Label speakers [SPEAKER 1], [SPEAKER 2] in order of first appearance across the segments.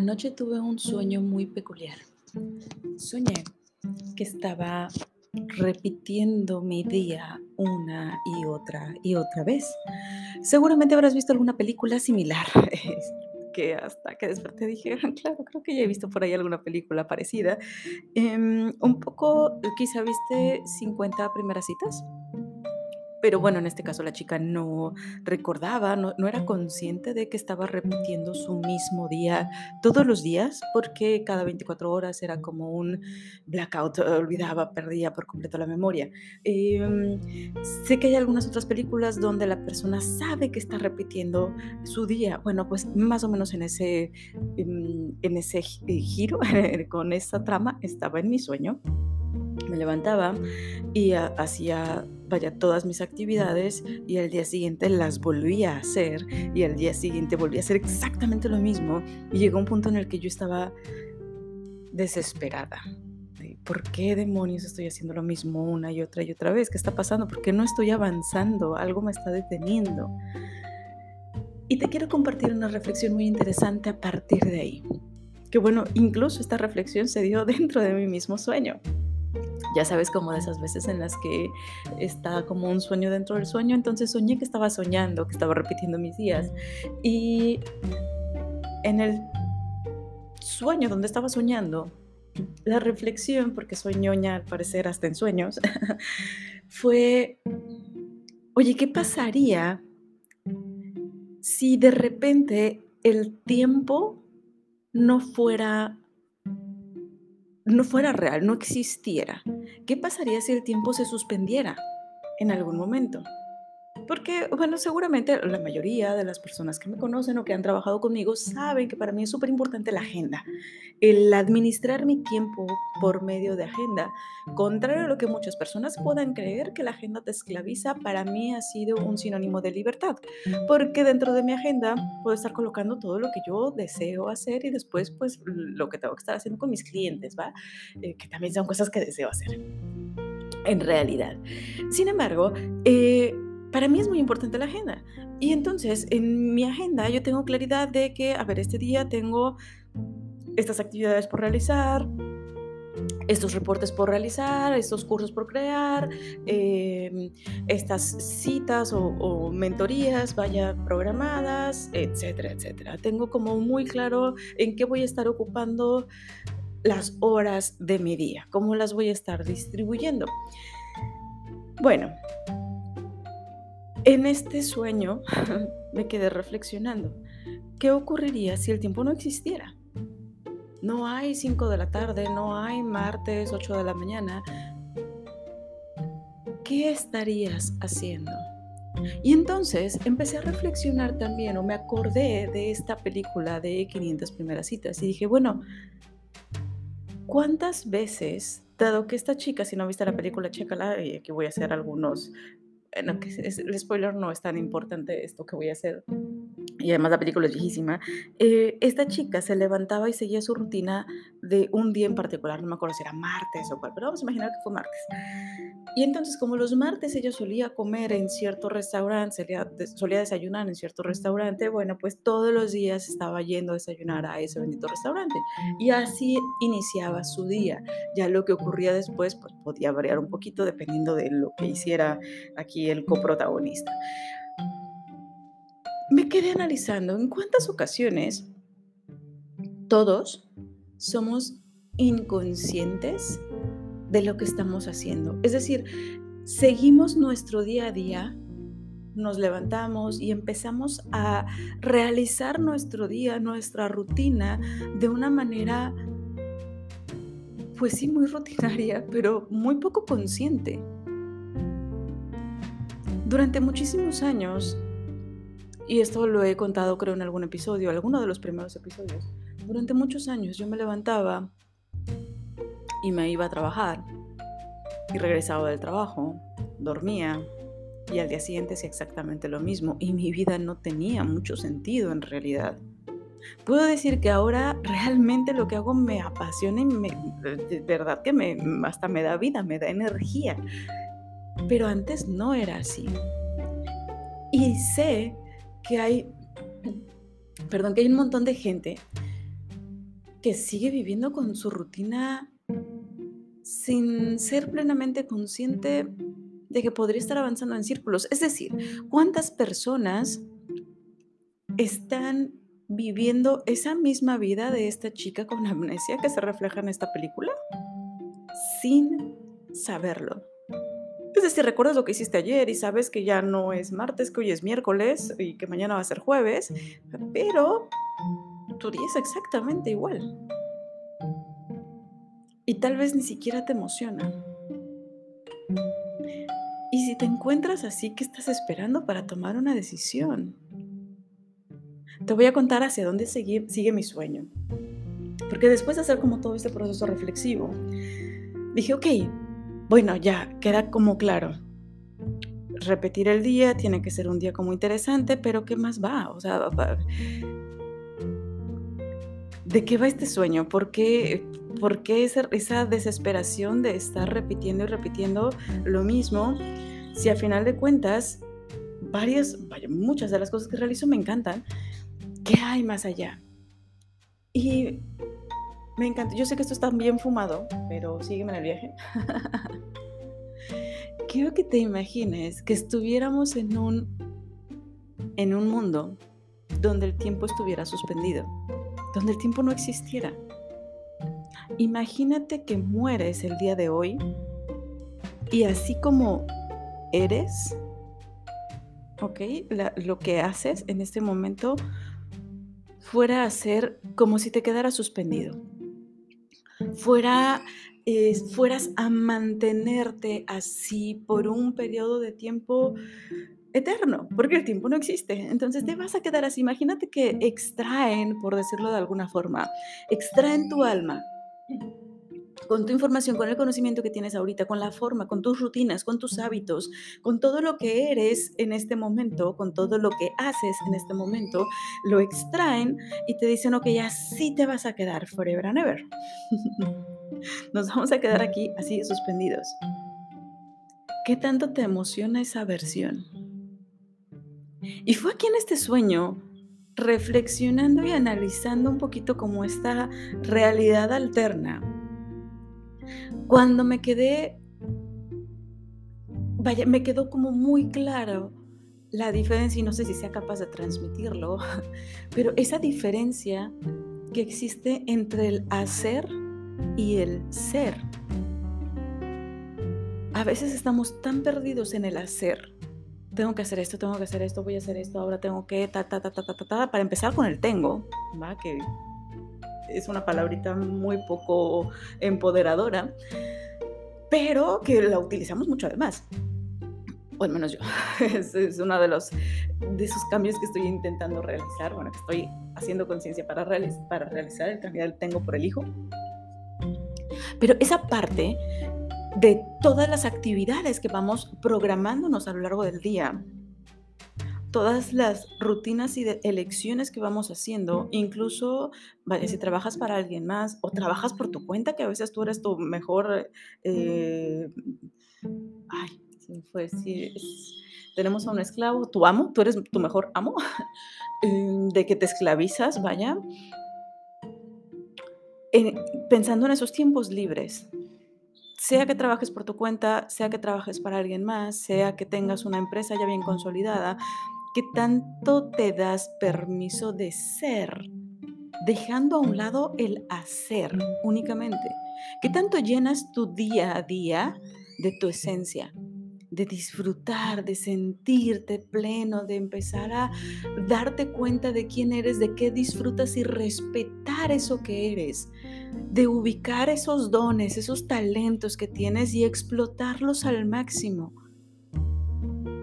[SPEAKER 1] Anoche tuve un sueño muy peculiar. Soñé que estaba repitiendo mi día una y otra y otra vez. Seguramente habrás visto alguna película similar. que hasta que desperté dije, "Ah, claro, creo que ya he visto por ahí alguna película parecida. Em, un poco, quizá viste 50 primeras citas. Pero bueno, en este caso la chica no recordaba, no, no era consciente de que estaba repitiendo su mismo día todos los días, porque cada 24 horas era como un blackout, eh, olvidaba, perdía por completo la memoria. Em, sé que hay algunas otras películas donde la persona sabe que está repitiendo su día. Bueno, pues más o menos en ese, en, en ese eh, giro, con esa trama, estaba en mi sueño. Me levantaba y ha- hacía, vaya, todas mis actividades y al día siguiente las volvía a hacer y al día siguiente volvía a hacer exactamente lo mismo y llegó un punto en el que yo estaba desesperada. de, ¿Por qué demonios estoy haciendo lo mismo una y otra y otra vez? ¿Qué está pasando? ¿Por qué no estoy avanzando? Algo me está deteniendo. Y te quiero compartir una reflexión muy interesante a partir de ahí. Que bueno, incluso esta reflexión se dio dentro de mi mismo sueño. Ya sabes, como de esas veces en las que está como un sueño dentro del sueño, entonces soñé que estaba soñando, que estaba repitiendo mis días. Y en el sueño donde estaba soñando, la reflexión, porque soy al parecer hasta en sueños, fue, oye, ¿qué pasaría si de repente el tiempo no fuera no fuera real, no existiera? ¿Qué pasaría si el tiempo se suspendiera en algún momento? Porque, bueno, seguramente la mayoría de las personas que me conocen o que han trabajado conmigo saben que para mí es súper importante la agenda. El administrar mi tiempo por medio de agenda. Contrario a lo que muchas personas puedan creer que la agenda te esclaviza, para mí ha sido un sinónimo de libertad. Porque dentro de mi agenda puedo estar colocando todo lo que yo deseo hacer y después, pues, lo que tengo que estar haciendo con mis clientes, ¿va? Eh, que también son cosas que deseo hacer en realidad. Sin embargo, eh, para mí es muy importante la agenda. Y entonces, en mi agenda yo tengo claridad de que, a ver, este día tengo estas actividades por realizar, estos reportes por realizar, estos cursos por crear, eh, estas citas o, o mentorías, vaya, programadas, etcétera, etcétera. Tengo como muy claro en qué voy a estar ocupando las horas de mi día, cómo las voy a estar distribuyendo. Bueno, en este sueño me quedé reflexionando. ¿Qué ocurriría si el tiempo no existiera? No hay 5 de la tarde, no hay martes 8 de la mañana. ¿Qué estarías haciendo? Y entonces empecé a reflexionar también, o me acordé de esta película de 500 primeras citas, y dije, bueno, ¿cuántas veces, dado que esta chica, si no viste la película, chécala, y aquí voy a hacer algunos, bueno, que es- el spoiler no es tan importante esto que voy a hacer, y además la película es viejísima, eh, esta chica se levantaba y seguía su rutina de un día en particular, no me acuerdo si era martes o cuál, pero vamos a imaginar que fue martes. Y entonces, como los martes ella solía comer en cierto restaurante, solía, des- solía desayunar en cierto restaurante, bueno, pues todos los días estaba yendo a desayunar a ese bendito restaurante. Y así iniciaba su día. Ya lo que ocurría después, pues podía variar un poquito dependiendo de lo que hiciera aquí el coprotagonista. Me quedé analizando en cuántas ocasiones todos somos inconscientes de lo que estamos haciendo. Es decir, seguimos nuestro día a día, nos levantamos y empezamos a realizar nuestro día, nuestra rutina de una manera, pues sí, muy rutinaria, pero muy poco consciente. Durante muchísimos años, y esto lo he contado creo en algún episodio, alguno de los primeros episodios, durante muchos años yo me levantaba y me iba a trabajar y regresaba del trabajo, dormía y al día siguiente hacía exactamente lo mismo y mi vida no tenía mucho sentido en realidad. Puedo decir que ahora realmente lo que hago me apasiona y me, de verdad que me, hasta me da vida, me da energía. Pero antes no era así. Y sé que hay, perdón, que hay un montón de gente que sigue viviendo con su rutina sin ser plenamente consciente de que podría estar avanzando en círculos. Es decir, ¿cuántas personas están viviendo esa misma vida de esta chica con amnesia que se refleja en esta película sin saberlo? Es decir, recuerdas lo que hiciste ayer y sabes que ya no es martes, que hoy es miércoles y que mañana va a ser jueves, pero tu día es exactamente igual. Y tal vez ni siquiera te emociona. Y si te encuentras así, ¿qué estás esperando para tomar una decisión? Te voy a contar hacia dónde sigue, sigue mi sueño. Porque después de hacer como todo este proceso reflexivo, dije, ok, bueno, ya queda como claro. Repetir el día tiene que ser un día como interesante, pero ¿qué más va? O sea, ¿de qué va este sueño? ¿Por qué, por qué esa, desesperación de estar repitiendo y repitiendo lo mismo? Si al final de cuentas, varias, muchas de las cosas que realizo me encantan, ¿qué hay más allá? Y me encanta, yo sé que esto está bien fumado, pero sígueme en el viaje. Quiero que te imagines que estuviéramos en un, en un mundo donde el tiempo estuviera suspendido donde el tiempo no existiera. Imagínate que mueres el día de hoy y así como eres, ¿ok? lo que haces en este momento fuera a ser como si te quedara suspendido. Fuera, eh, fueras a mantenerte así por un periodo de tiempo eterno, porque el tiempo no existe. Entonces te vas a quedar así. Imagínate que extraen, por decirlo de alguna forma, extraen tu alma con tu información, con el conocimiento que tienes ahorita, con la forma, con tus rutinas, con tus hábitos, con todo lo que eres en este momento, con todo lo que haces en este momento, lo extraen y te dicen, ok, así te vas a quedar forever and ever. Nos vamos a quedar aquí así suspendidos. ¿Qué tanto te emociona esa versión? Y fue aquí en este sueño, reflexionando y analizando un poquito como esta realidad alterna, cuando me quedé, vaya, me quedó como muy claro la diferencia, y no sé si sea capaz de transmitirlo, pero esa diferencia que existe entre el hacer y el ser. A veces estamos tan perdidos en el hacer tengo que hacer esto, tengo que hacer esto, voy a hacer esto, ahora tengo que, ta, ta, ta, ta, ta, ta, para empezar con el tengo, ¿va? Que es una palabrita muy poco empoderadora, pero que la utilizamos mucho además. O al menos yo. Es, es uno de, los, de esos cambios que estoy intentando realizar, bueno, que estoy haciendo conciencia para, para realizar el cambio del tengo por el hijo. Pero esa parte de todas las actividades que vamos programándonos a lo largo del día, todas las rutinas y elecciones que vamos haciendo, incluso si trabajas para alguien más o trabajas por tu cuenta, que a veces tú eres tu mejor... Eh, ay, fue, si tenemos a un esclavo, tu amo, tú eres tu mejor amo, em, de que te esclavizas, vaya, pensando en esos tiempos libres, sea que trabajes por tu cuenta, sea que trabajes para alguien más, sea que tengas una empresa ya bien consolidada, que tanto te das permiso de ser, dejando a un lado el hacer únicamente, que tanto llenas tu día a día de tu esencia, de disfrutar, de sentirte pleno, de empezar a darte cuenta de quién eres, de qué disfrutas y respetar eso que eres, de ubicar esos dones, esos talentos que tienes y explotarlos al máximo.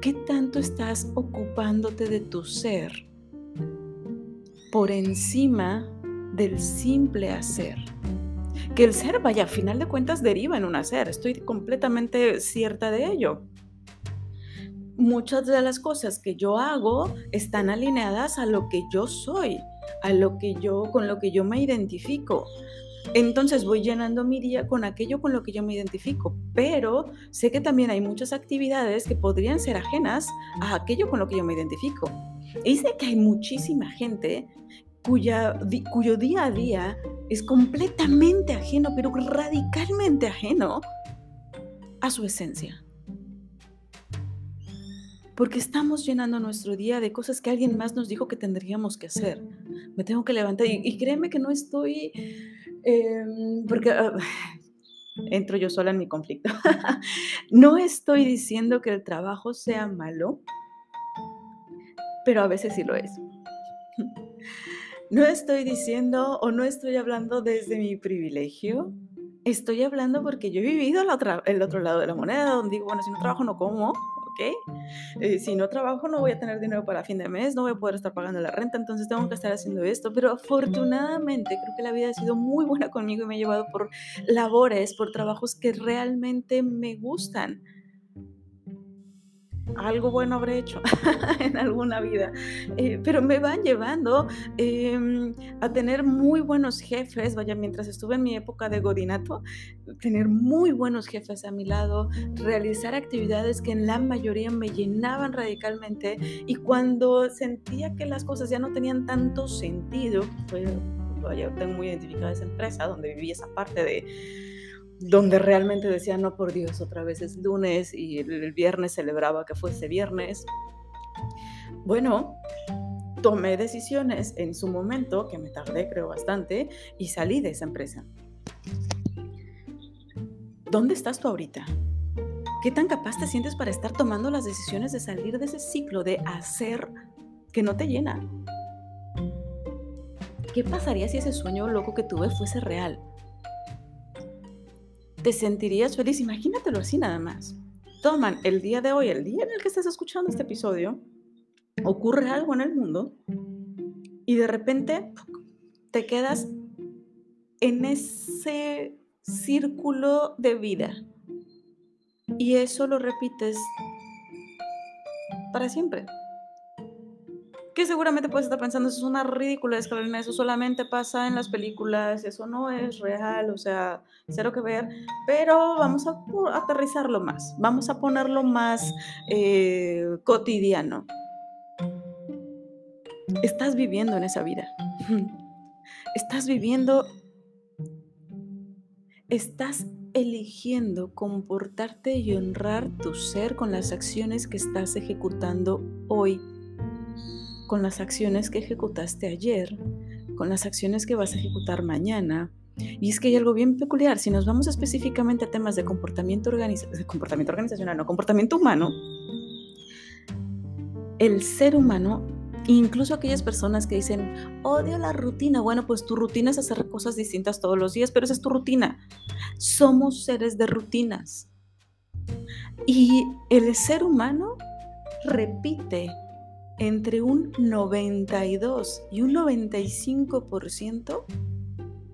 [SPEAKER 1] ¿Qué tanto estás ocupándote de tu ser por encima del simple hacer? Que el ser, vaya, a final de cuentas deriva en un hacer, estoy completamente cierta de ello. Muchas de las cosas que yo hago están alineadas a lo que yo soy, a lo que yo con lo que yo me identifico. Entonces voy llenando mi día con aquello con lo que yo me identifico, pero sé que también hay muchas actividades que podrían ser ajenas a aquello con lo que yo me identifico. Y sé que hay muchísima gente cuyo día a día es completamente ajeno, pero radicalmente ajeno a su esencia. Porque estamos llenando nuestro día de cosas que alguien más nos dijo que tendríamos que hacer. Me tengo que levantar y, créeme que no estoy, em, porque ah, entro yo sola en mi conflicto. no estoy diciendo que el trabajo sea malo, pero a veces sí lo es. No estoy diciendo o no estoy hablando desde mi privilegio. Estoy hablando porque yo he vivido el el otro lado de la moneda, donde digo, bueno, si no trabajo no como, ¿ok? Eh, si no trabajo no voy a tener dinero para fin de mes, no voy a poder estar pagando la renta, entonces tengo que estar haciendo esto. Pero afortunadamente creo que la vida ha sido muy buena conmigo y me ha llevado por labores, por trabajos que realmente me gustan algo bueno habré hecho en alguna vida, eh, pero me van llevando em, a tener muy buenos jefes, vaya, mientras estuve en mi época de godinato, tener muy buenos jefes a mi lado, realizar actividades que en la mayoría me llenaban radicalmente. Y cuando sentía que las cosas ya no tenían tanto sentido, pues, vaya, tengo muy identificada esa empresa donde viví esa parte de donde realmente decía, no por Dios, otra vez es lunes y el viernes celebraba que fuese viernes. Bueno, tomé decisiones en su momento, que me tardé creo bastante, y salí de esa empresa. ¿Dónde estás tú ahorita? ¿Qué tan capaz te sientes para estar tomando las decisiones de salir de ese ciclo de hacer que no te llena? ¿Qué pasaría si ese sueño loco que tuve fuese real? Te sentirías feliz. Imagínatelo así nada más. Toman el día de hoy, el día en el que estás escuchando este episodio, ocurre algo en el mundo y de repente te quedas en ese círculo de vida. Y eso lo repites para siempre que seguramente puedes estar pensando, eso es una ridícula escalera, eso solamente pasa en las películas, eso no es real, o sea, cero que ver, pero vamos a aterrizarlo más, vamos a ponerlo más eh, cotidiano. Estás viviendo en esa vida, estás viviendo, estás eligiendo comportarte y honrar tu ser con las acciones que estás ejecutando hoy con las acciones que ejecutaste ayer, con las acciones que vas a ejecutar mañana. Y es que hay algo bien peculiar, si nos vamos específicamente a temas de comportamiento, comportamiento organizacional, no comportamiento humano, el ser humano, incluso aquellas personas que dicen, odio la rutina, bueno, pues tu rutina es hacer cosas distintas todos los días, pero esa es tu rutina. Somos seres de rutinas. Y el ser humano repite entre un 92 y un 95%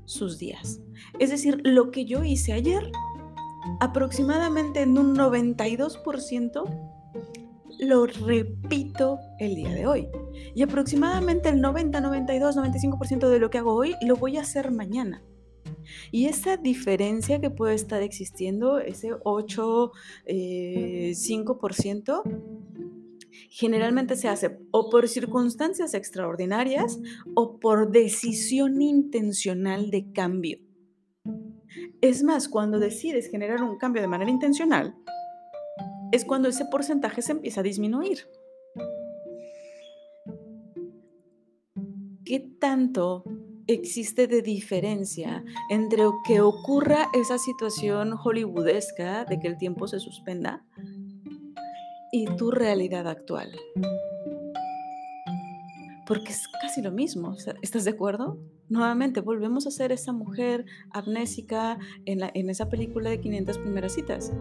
[SPEAKER 1] sus días. Es decir, lo que yo hice ayer, aproximadamente en un 92% lo repito el día de hoy. Y aproximadamente el 90, 92, 95% de lo que hago hoy lo voy a hacer mañana. Y esa diferencia que puede estar existiendo, ese 8, 5%, generalmente se hace o por circunstancias extraordinarias o por decisión intencional de cambio. Es más, cuando decides generar un cambio de manera intencional, es cuando ese porcentaje se empieza a disminuir. ¿Qué tanto existe de diferencia entre que ocurra esa situación hollywoodesca de que el tiempo se suspenda y tu realidad actual. Porque es casi lo mismo, ¿estás de acuerdo? Nuevamente, volvemos a ser esa mujer amnésica en, la, en esa película de 500 primeras citas,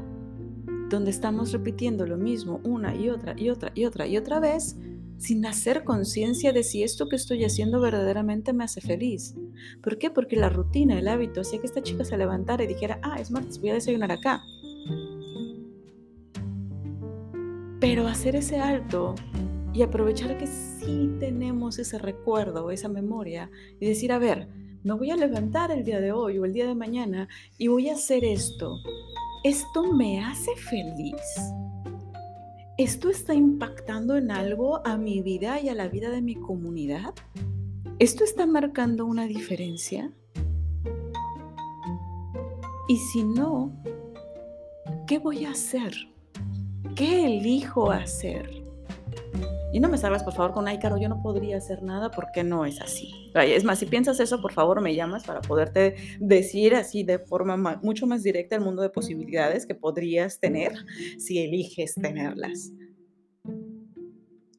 [SPEAKER 1] donde estamos repitiendo lo mismo una y otra y otra y otra y otra vez sin hacer conciencia de si esto que estoy haciendo verdaderamente me hace feliz. ¿Por qué? Porque la rutina, el hábito hacía que esta chica se levantara y dijera, ah, es martes, voy a desayunar acá. Pero hacer ese alto y aprovechar que sí tenemos ese recuerdo, esa memoria, y decir, a ver, me voy a levantar el día de hoy o el día de mañana y voy a hacer esto. ¿Esto me hace feliz? ¿Esto está impactando en algo a mi vida y a la vida de mi comunidad? ¿Esto está marcando una diferencia? Y si no, ¿qué voy a hacer? ¿Qué elijo hacer? Y no me salgas, por favor, con, ay, Caro, yo no podría hacer nada porque no es así. Es más, si piensas eso, por favor, me llamas para poderte decir así de forma mucho más directa el mundo de posibilidades que podrías tener si eliges tenerlas.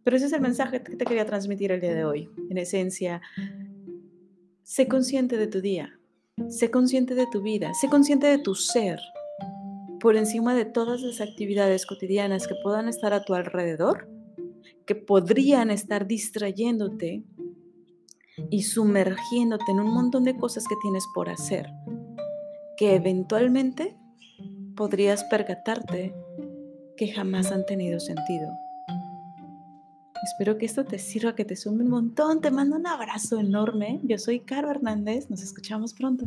[SPEAKER 1] Pero ese es el mensaje que te quería transmitir el día de hoy. En esencia, sé consciente de tu día, sé consciente de tu vida, sé consciente de tu ser, por encima de todas las actividades cotidianas que puedan estar a tu alrededor que podrían estar distrayéndote y sumergiéndote en un montón de cosas que tienes por hacer, que eventualmente podrías percatarte que jamás han tenido sentido. Espero que esto te sirva, que te sume un montón. Te mando un abrazo enorme. Yo soy Caro Hernández. Nos escuchamos pronto.